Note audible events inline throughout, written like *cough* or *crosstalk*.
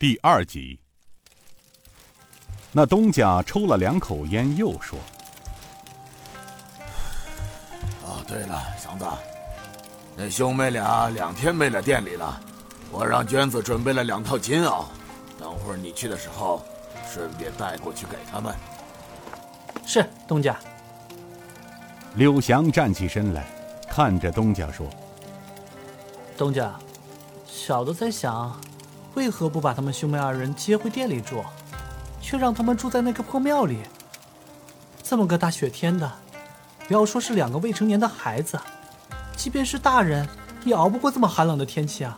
第二集，那东家抽了两口烟，又说：“哦，对了，祥子，那兄妹俩两天没来店里了，我让娟子准备了两套金袄，等会儿你去的时候，顺便带过去给他们。”是东家。柳祥站起身来，看着东家说：“东家，小的在想，为何不把他们兄妹二人接回店里住，却让他们住在那个破庙里？这么个大雪天的，不要说是两个未成年的孩子，即便是大人，也熬不过这么寒冷的天气啊。”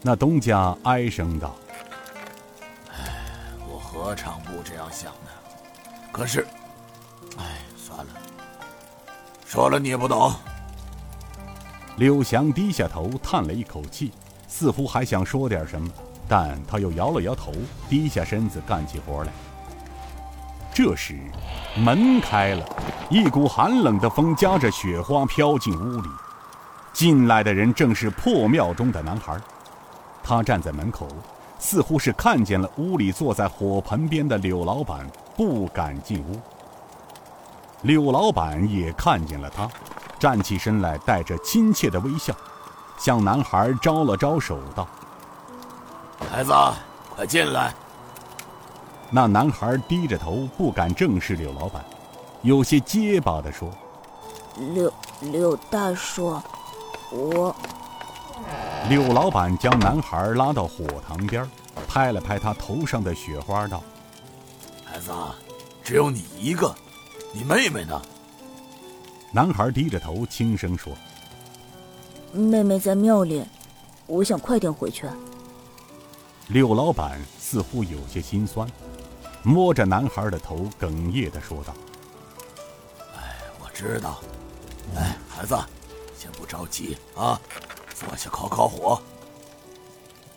那东家哀声道：“唉，我何尝不这样想呢？可是，唉，算了。”说了你也不懂。柳翔低下头，叹了一口气，似乎还想说点什么，但他又摇了摇头，低下身子干起活来。这时，门开了，一股寒冷的风夹着雪花飘进屋里。进来的人正是破庙中的男孩，他站在门口，似乎是看见了屋里坐在火盆边的柳老板，不敢进屋。柳老板也看见了他，站起身来，带着亲切的微笑，向男孩招了招手，道：“孩子，快进来。”那男孩低着头，不敢正视柳老板，有些结巴地说：“柳柳大叔，我……”柳老板将男孩拉到火塘边，拍了拍他头上的雪花，道：“孩子，只有你一个。”你妹妹呢？男孩低着头，轻声说：“妹妹在庙里，我想快点回去。”柳老板似乎有些心酸，摸着男孩的头，哽咽的说道：“哎，我知道。哎，孩子，先不着急啊，坐下烤烤火。”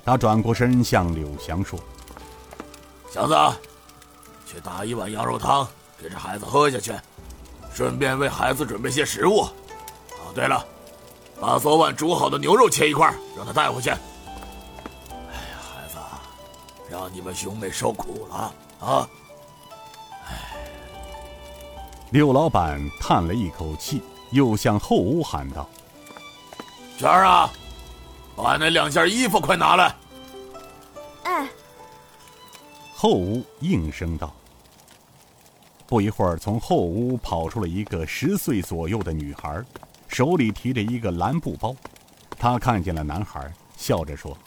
他转过身向柳祥说：“小子，去打一碗羊肉汤。”给这孩子喝下去，顺便为孩子准备些食物。哦，对了，把昨晚煮好的牛肉切一块，让他带回去。哎呀，孩子，让你们兄妹受苦了啊！哎。刘老板叹了一口气，又向后屋喊道：“娟儿啊，把那两件衣服快拿来。”哎。后屋应声道。不一会儿，从后屋跑出了一个十岁左右的女孩，手里提着一个蓝布包。他看见了男孩，笑着说：“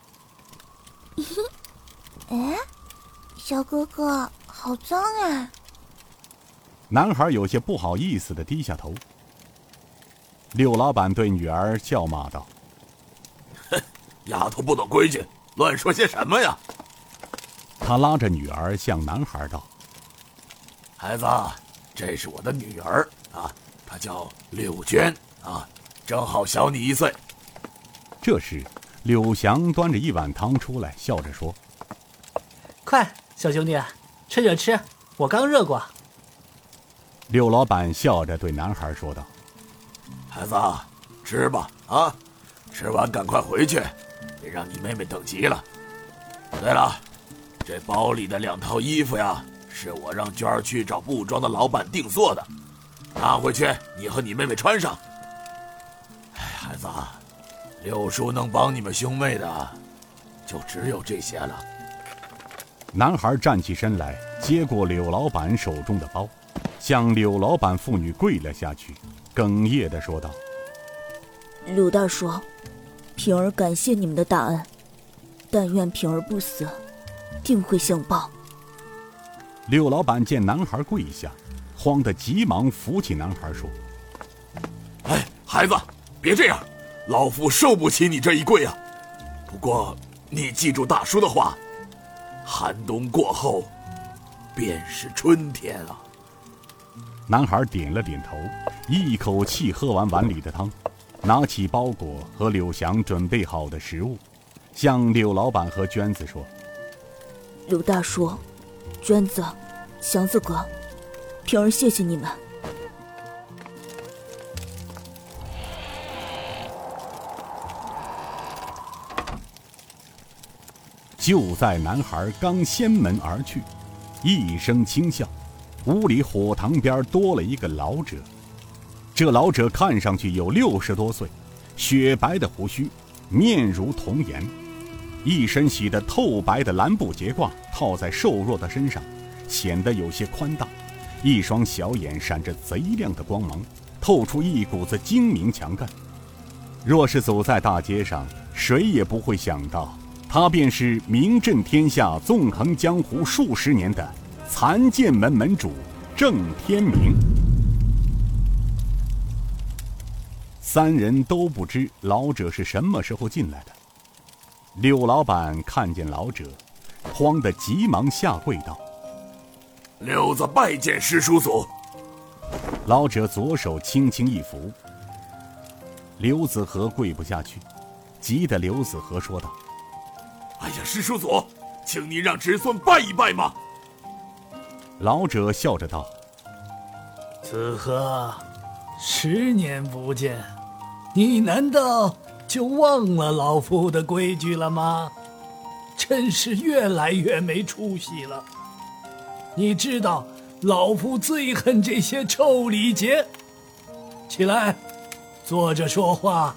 *laughs* 哎，小哥哥，好脏啊！”男孩有些不好意思的低下头。柳老板对女儿笑骂道：“哼，*laughs* 丫头不懂规矩，乱说些什么呀？”他拉着女儿向男孩道。孩子，这是我的女儿啊，她叫柳娟啊，正好小你一岁。这时，柳祥端着一碗汤出来，笑着说：“快，小兄弟，趁热吃，我刚热过。”柳老板笑着对男孩说道：“孩子，吃吧啊，吃完赶快回去，别让你妹妹等急了。对了，这包里的两套衣服呀。”是我让娟儿去找布庄的老板定做的，拿回去你和你妹妹穿上。哎，孩子，六叔能帮你们兄妹的，就只有这些了。男孩站起身来，接过柳老板手中的包，向柳老板父女跪了下去，哽咽的说道：“柳大叔，平儿感谢你们的大恩，但愿平儿不死，定会相报。”柳老板见男孩跪下，慌得急忙扶起男孩说：“哎，孩子，别这样，老夫受不起你这一跪啊！不过你记住大叔的话，寒冬过后，便是春天啊。”男孩点了点头，一口气喝完碗里的汤，拿起包裹和柳翔准备好的食物，向柳老板和娟子说：“柳大叔。”娟子，祥子哥，平儿，谢谢你们。就在男孩刚掀门而去，一声轻笑，屋里火塘边多了一个老者。这老者看上去有六十多岁，雪白的胡须，面如童颜，一身洗得透白的蓝布结褂套在瘦弱的身上，显得有些宽大。一双小眼闪着贼亮的光芒，透出一股子精明强干。若是走在大街上，谁也不会想到，他便是名震天下、纵横江湖数十年的残剑门门主郑天明。三人都不知老者是什么时候进来的。柳老板看见老者，慌得急忙下跪道。柳子拜见师叔祖。老者左手轻轻一扶，刘子和跪不下去，急得刘子和说道：“哎呀，师叔祖，请你让侄孙拜一拜嘛。”老者笑着道：“子和，十年不见，你难道就忘了老夫的规矩了吗？真是越来越没出息了。”你知道，老夫最恨这些臭礼节。起来，坐着说话。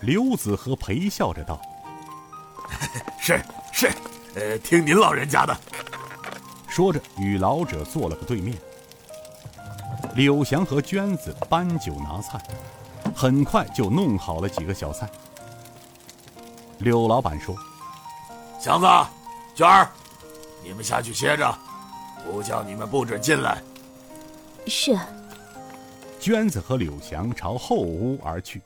刘子和陪笑着道：“是是，呃，听您老人家的。”说着，与老者坐了个对面。柳祥和娟子搬酒拿菜，很快就弄好了几个小菜。柳老板说：“祥子，娟儿。”你们下去歇着，不叫你们不准进来。是。娟子和柳祥朝后屋而去。